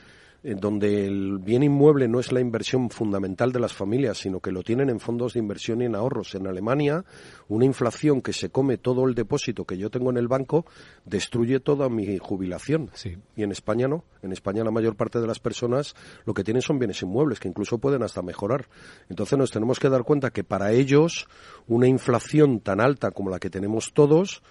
donde el bien inmueble no es la inversión fundamental de las familias, sino que lo tienen en fondos de inversión y en ahorros. En Alemania, una inflación que se come todo el depósito que yo tengo en el banco destruye toda mi jubilación. Y en España no. En España la mayor parte de las personas lo que tienen son bienes inmuebles, que incluso pueden hasta mejorar. Entonces nos tenemos que dar cuenta que para ellos una inflación tan alta como la que tenemos todos,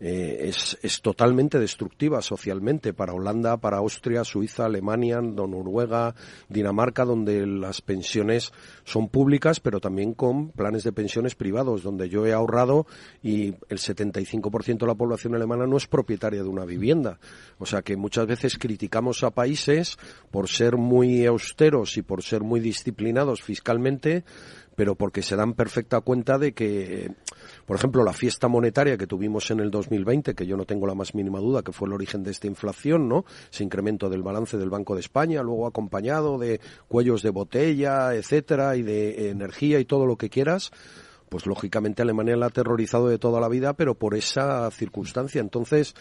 eh, es, es, totalmente destructiva socialmente para Holanda, para Austria, Suiza, Alemania, Noruega, Dinamarca, donde las pensiones son públicas, pero también con planes de pensiones privados, donde yo he ahorrado y el 75% de la población alemana no es propietaria de una vivienda. O sea que muchas veces criticamos a países por ser muy austeros y por ser muy disciplinados fiscalmente, pero porque se dan perfecta cuenta de que, por ejemplo, la fiesta monetaria que tuvimos en el 2020, que yo no tengo la más mínima duda que fue el origen de esta inflación, ¿no? Ese incremento del balance del Banco de España, luego acompañado de cuellos de botella, etcétera, y de energía y todo lo que quieras, pues lógicamente Alemania la ha aterrorizado de toda la vida, pero por esa circunstancia. Entonces,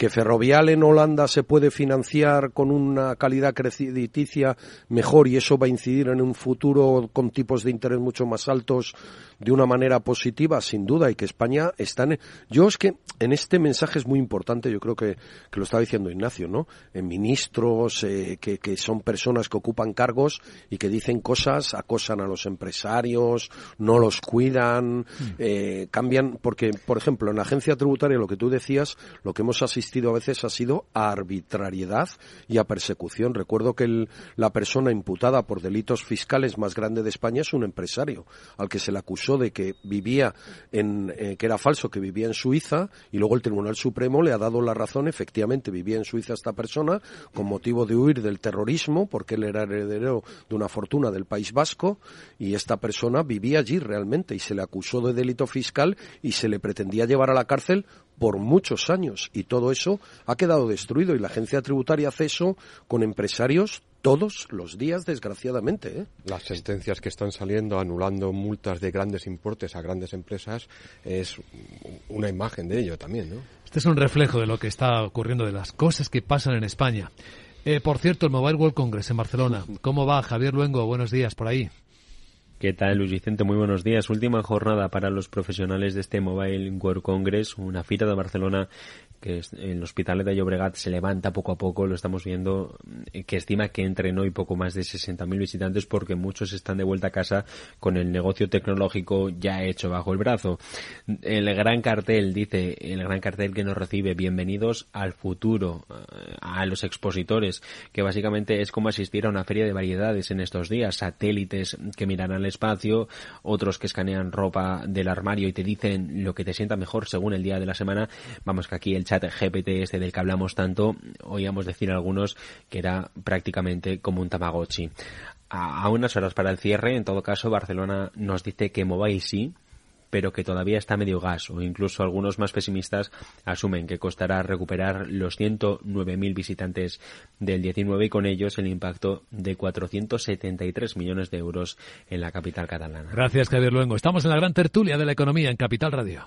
que Ferrovial en Holanda se puede financiar con una calidad crediticia mejor y eso va a incidir en un futuro con tipos de interés mucho más altos de una manera positiva, sin duda, y que España está en... Yo es que en este mensaje es muy importante, yo creo que, que lo estaba diciendo Ignacio, ¿no? En ministros eh, que, que son personas que ocupan cargos y que dicen cosas, acosan a los empresarios, no los cuidan, mm. eh, cambian, porque, por ejemplo, en la agencia tributaria, lo que tú decías, lo que hemos asistido a veces ha sido a arbitrariedad y a persecución. Recuerdo que la persona imputada por delitos fiscales más grande de España es un empresario, al que se le acusó de que vivía en, eh, que era falso, que vivía en Suiza, y luego el Tribunal Supremo le ha dado la razón, efectivamente vivía en Suiza esta persona, con motivo de huir del terrorismo, porque él era heredero de una fortuna del País Vasco, y esta persona vivía allí realmente, y se le acusó de delito fiscal y se le pretendía llevar a la cárcel por muchos años y todo eso ha quedado destruido y la agencia tributaria hace eso con empresarios todos los días, desgraciadamente. ¿eh? Las sentencias que están saliendo anulando multas de grandes importes a grandes empresas es una imagen de ello también. ¿no? Este es un reflejo de lo que está ocurriendo, de las cosas que pasan en España. Eh, por cierto, el Mobile World Congress en Barcelona. ¿Cómo va, Javier Luengo? Buenos días por ahí. ¿Qué tal, Luis Vicente? Muy buenos días. Última jornada para los profesionales de este Mobile World Congress, una fita de Barcelona que el Hospital de Llobregat se levanta poco a poco, lo estamos viendo, eh, que estima que entren hoy poco más de 60.000 visitantes porque muchos están de vuelta a casa con el negocio tecnológico ya hecho bajo el brazo. El gran cartel, dice, el gran cartel que nos recibe, bienvenidos al futuro, eh, a los expositores, que básicamente es como asistir a una feria de variedades en estos días, satélites que miran al espacio, otros que escanean ropa del armario y te dicen lo que te sienta mejor según el día de la semana. Vamos que aquí el chat GPT este del que hablamos tanto, oíamos decir algunos que era prácticamente como un Tamagotchi. A, unas horas para el cierre, en todo caso, Barcelona nos dice que mobile sí, pero que todavía está medio gas, o incluso algunos más pesimistas asumen que costará recuperar los 109.000 visitantes del 19 y con ellos el impacto de 473 millones de euros en la capital catalana. Gracias, Javier Luengo. Estamos en la gran tertulia de la economía en Capital Radio.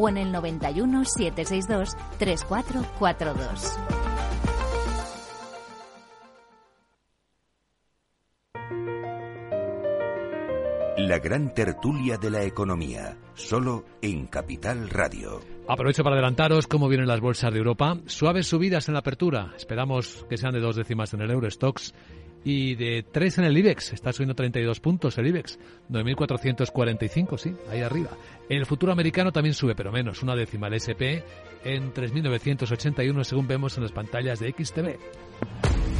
o en el 91 762 3442. La gran tertulia de la economía, solo en Capital Radio. Aprovecho para adelantaros cómo vienen las bolsas de Europa. Suaves subidas en la apertura. Esperamos que sean de dos décimas en el Eurostox y de 3 en el IBEX. Está subiendo 32 puntos el IBEX. 9.445, sí, ahí arriba. El futuro americano también sube, pero menos, una décima. El SP en 3.981 según vemos en las pantallas de XTV.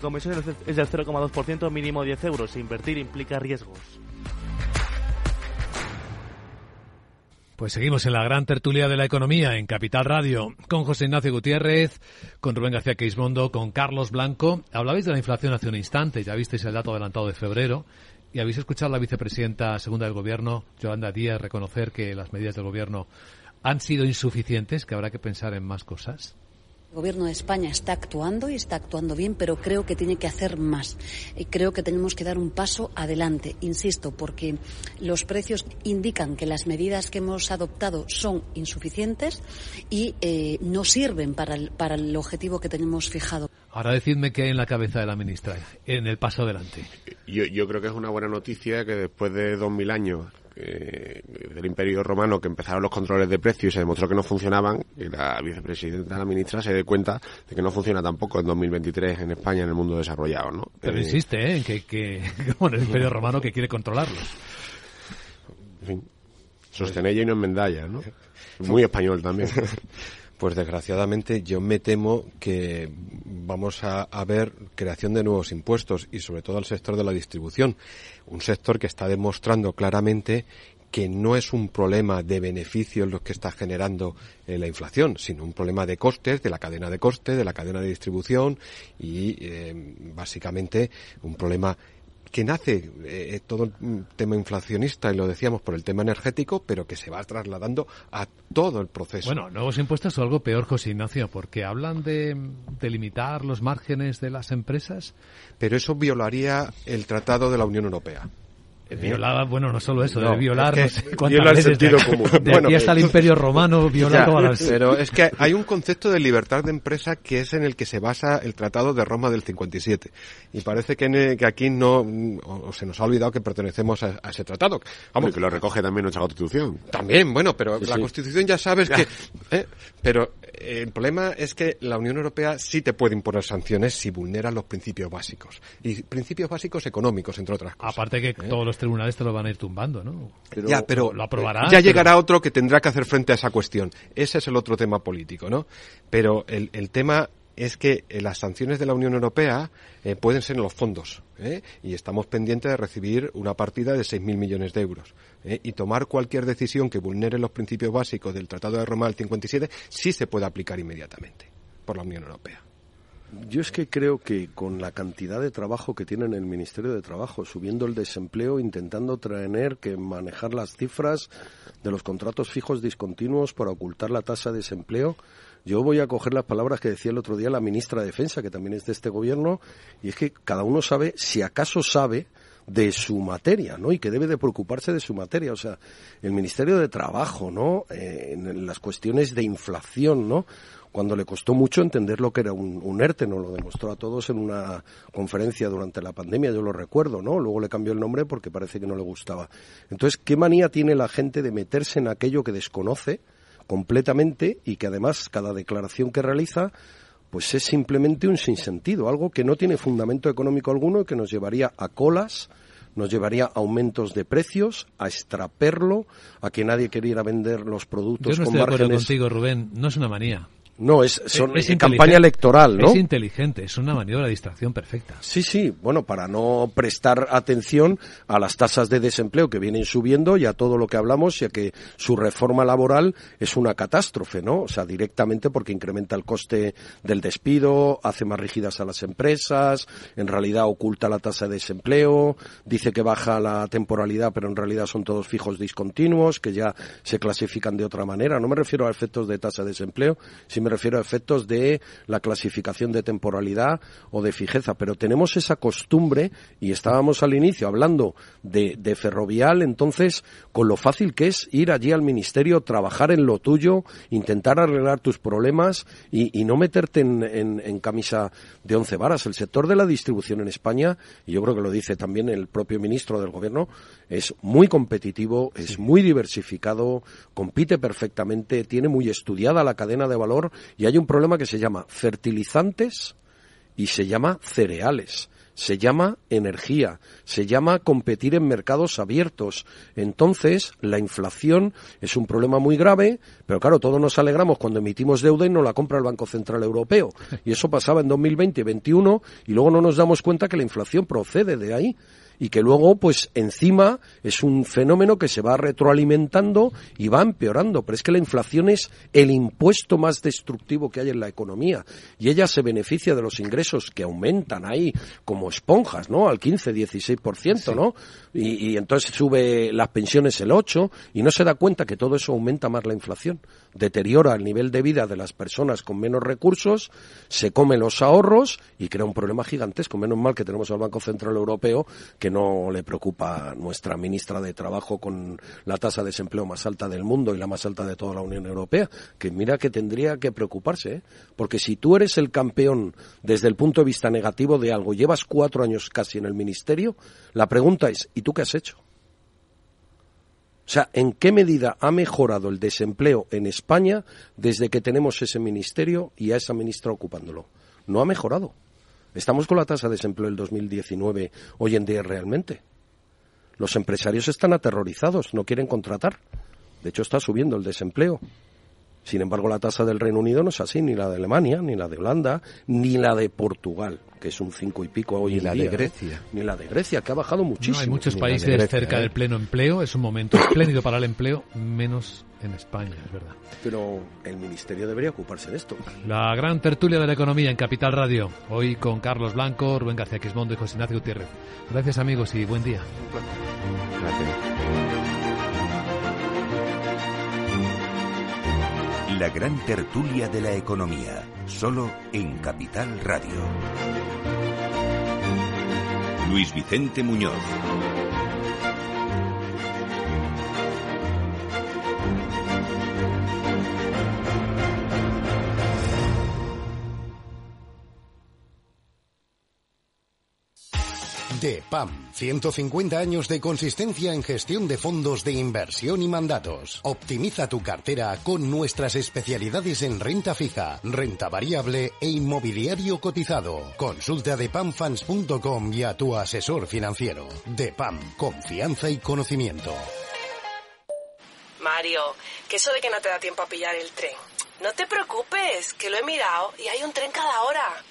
comisión es del 0,2%, mínimo 10 euros. Invertir implica riesgos. Pues seguimos en la gran tertulia de la economía en Capital Radio con José Ignacio Gutiérrez, con Rubén García Queismondo, con Carlos Blanco. Hablabais de la inflación hace un instante, ya visteis el dato adelantado de febrero y habéis escuchado a la vicepresidenta segunda del Gobierno, Yolanda Díaz, reconocer que las medidas del Gobierno han sido insuficientes, que habrá que pensar en más cosas. El gobierno de España está actuando y está actuando bien, pero creo que tiene que hacer más. Y creo que tenemos que dar un paso adelante, insisto, porque los precios indican que las medidas que hemos adoptado son insuficientes y eh, no sirven para el, para el objetivo que tenemos fijado. Ahora decidme qué hay en la cabeza de la ministra en el paso adelante. Yo, yo creo que es una buena noticia que después de dos mil años eh, del Imperio Romano que empezaron los controles de precios y se demostró que no funcionaban, y la vicepresidenta, la ministra, se dé cuenta de que no funciona tampoco en 2023 en España, en el mundo desarrollado, ¿no? Pero Eh, insiste, ¿eh? En que, que el Imperio Romano que quiere controlarlos. En fin, sostenella y no enmendalla, ¿no? Muy español también. Pues desgraciadamente yo me temo que vamos a, ver creación de nuevos impuestos y sobre todo al sector de la distribución. Un sector que está demostrando claramente que no es un problema de beneficios lo que está generando eh, la inflación, sino un problema de costes, de la cadena de costes, de la cadena de distribución y eh, básicamente un problema que nace eh, todo el tema inflacionista y lo decíamos por el tema energético, pero que se va trasladando a todo el proceso. Bueno, nuevos impuestos o algo peor, José Ignacio, porque hablan de, de limitar los márgenes de las empresas. Pero eso violaría el Tratado de la Unión Europea. Violaba, bueno, no solo eso, No, de violar, es no que sé cuántas viola el veces, sentido de, común. de Bueno, aquí hasta el eh, Imperio Romano viola Ya, todas las... Pero es que hay un concepto de libertad de empresa que es en el que se basa el Tratado de Roma del 57. Y parece que, en- que aquí no, o, o se nos ha olvidado que pertenecemos a, a ese tratado. Hombre, que lo recoge también nuestra Constitución. También, bueno, pero Sí, la sí. Constitución ya sabes que... ¿eh? Pero eh, el problema es que la Unión Europea sí te puede imponer sanciones si vulneras los principios básicos. Y principios básicos económicos, entre otras cosas. Aparte que todos los tribunales te lo van a ir tumbando, ¿no? ya, pero lo aprobará. ya pero- llegará otro que tendrá que hacer frente a esa cuestión. Ese es el otro tema político, ¿no? Pero el, el tema es que eh, las sanciones de la Unión Europea eh, pueden ser en los fondos ¿eh? y estamos pendientes de recibir una partida de 6.000 millones de euros ¿eh? y tomar cualquier decisión que vulnere los principios básicos del Tratado de Roma del 57 sí se puede aplicar inmediatamente por la Unión Europea. Yo es que creo que con la cantidad de trabajo que tiene en el Ministerio de Trabajo, subiendo el desempleo, intentando traer que manejar las cifras de los contratos fijos discontinuos para ocultar la tasa de desempleo, yo voy a coger las palabras que decía el otro día la ministra de Defensa, que también es de este gobierno, y es que cada uno sabe, si acaso sabe, de su materia, ¿no? Y que debe de preocuparse de su materia. O sea, el Ministerio de Trabajo, ¿no? Eh, en las cuestiones de inflación, ¿no? Cuando le costó mucho entender lo que era un, un ERTE, nos lo demostró a todos en una conferencia durante la pandemia, yo lo recuerdo, ¿no? Luego le cambió el nombre porque parece que no le gustaba. Entonces, ¿qué manía tiene la gente de meterse en aquello que desconoce completamente y que además cada declaración que realiza pues es simplemente un sinsentido, algo que no tiene fundamento económico alguno y que nos llevaría a colas, nos llevaría a aumentos de precios, a extraperlo, a que nadie queriera vender los productos Yo no con estoy de acuerdo contigo, Rubén. No es una manía. No, es, son, Es eh, campaña electoral, ¿no? Es inteligente, es una maniobra de distracción perfecta. Sí, sí, bueno, para no prestar atención a las tasas de desempleo que vienen subiendo y a todo lo que hablamos y a que su reforma laboral es una catástrofe, ¿no? O sea, directamente porque incrementa el coste del despido, hace más rígidas a las empresas, en realidad oculta la tasa de desempleo, dice que baja la temporalidad, pero en realidad son todos fijos discontinuos, que ya se clasifican de otra manera. No me refiero a efectos de tasa de desempleo, sí me refiero a efectos de la clasificación de temporalidad o de fijeza, pero tenemos esa costumbre y estábamos al inicio hablando de, de ferrovial, entonces con lo fácil que es ir allí al ministerio, trabajar en lo tuyo, intentar arreglar tus problemas y, no meterte en- en camisa de once varas. El sector de la distribución en España, y yo creo que lo dice también el propio ministro del gobierno, es muy competitivo, es muy diversificado, compite perfectamente, tiene muy estudiada la cadena de valor y hay un problema que se llama fertilizantes y se llama cereales. Se llama energía, se llama competir en mercados abiertos. Entonces, la inflación es un problema muy grave, pero claro, todos nos alegramos cuando emitimos deuda y no la compra el Banco Central Europeo. Y eso pasaba en 2020 y 2021 y luego no nos damos cuenta que la inflación procede de ahí. Y que luego, pues encima, es un fenómeno que se va retroalimentando y va empeorando. Pero es que la inflación es el impuesto más destructivo que hay en la economía y ella se beneficia de los ingresos que aumentan ahí como esponjas, ¿no? Al 15, 16%, ¿no? Y, y entonces sube las pensiones el 8 y no se da cuenta que todo eso aumenta más la inflación deteriora el nivel de vida de las personas con menos recursos, se come los ahorros y crea un problema gigantesco. Menos mal que tenemos al Banco Central Europeo que no le preocupa nuestra ministra de Trabajo con la tasa de desempleo más alta del mundo y la más alta de toda la Unión Europea, que mira que tendría que preocuparse, ¿eh? porque si tú eres el campeón desde el punto de vista negativo de algo, llevas cuatro años casi en el ministerio, la pregunta es, ¿y tú qué has hecho? O sea, ¿en qué medida ha mejorado el desempleo en España desde que tenemos ese ministerio y a esa ministra ocupándolo? No ha mejorado. Estamos con la tasa de desempleo del 2019 hoy en día realmente. Los empresarios están aterrorizados, no quieren contratar. De hecho, está subiendo el desempleo. Sin embargo, la tasa del Reino Unido no es así, ni la de Alemania, ni la de Holanda, ni la de Portugal, que es un cinco y pico hoy ni en la día. de ¿eh? Grecia. Ni la de Grecia, que ha bajado muchísimo. No, hay muchos Ni la de países Grecia, cerca ¿eh? del pleno empleo. Es un momento espléndido para el empleo, menos en España, es verdad. Pero el ministerio debería ocuparse de esto. La gran tertulia de la economía en Capital Radio. Hoy con Carlos Blanco, Rubén García Quismondo y José Ignacio Gutiérrez. Gracias amigos y buen día. La gran tertulia de la economía, solo en Capital Radio. Luis Vicente Muñoz. DEPAM, 150 años de consistencia en gestión de fondos de inversión y mandatos. Optimiza tu cartera con nuestras especialidades en renta fija, renta variable e inmobiliario cotizado. Consulta depamfans.com y a tu asesor financiero. DEPAM, confianza y conocimiento. Mario, que eso de que no te da tiempo a pillar el tren. No te preocupes, que lo he mirado y hay un tren cada hora.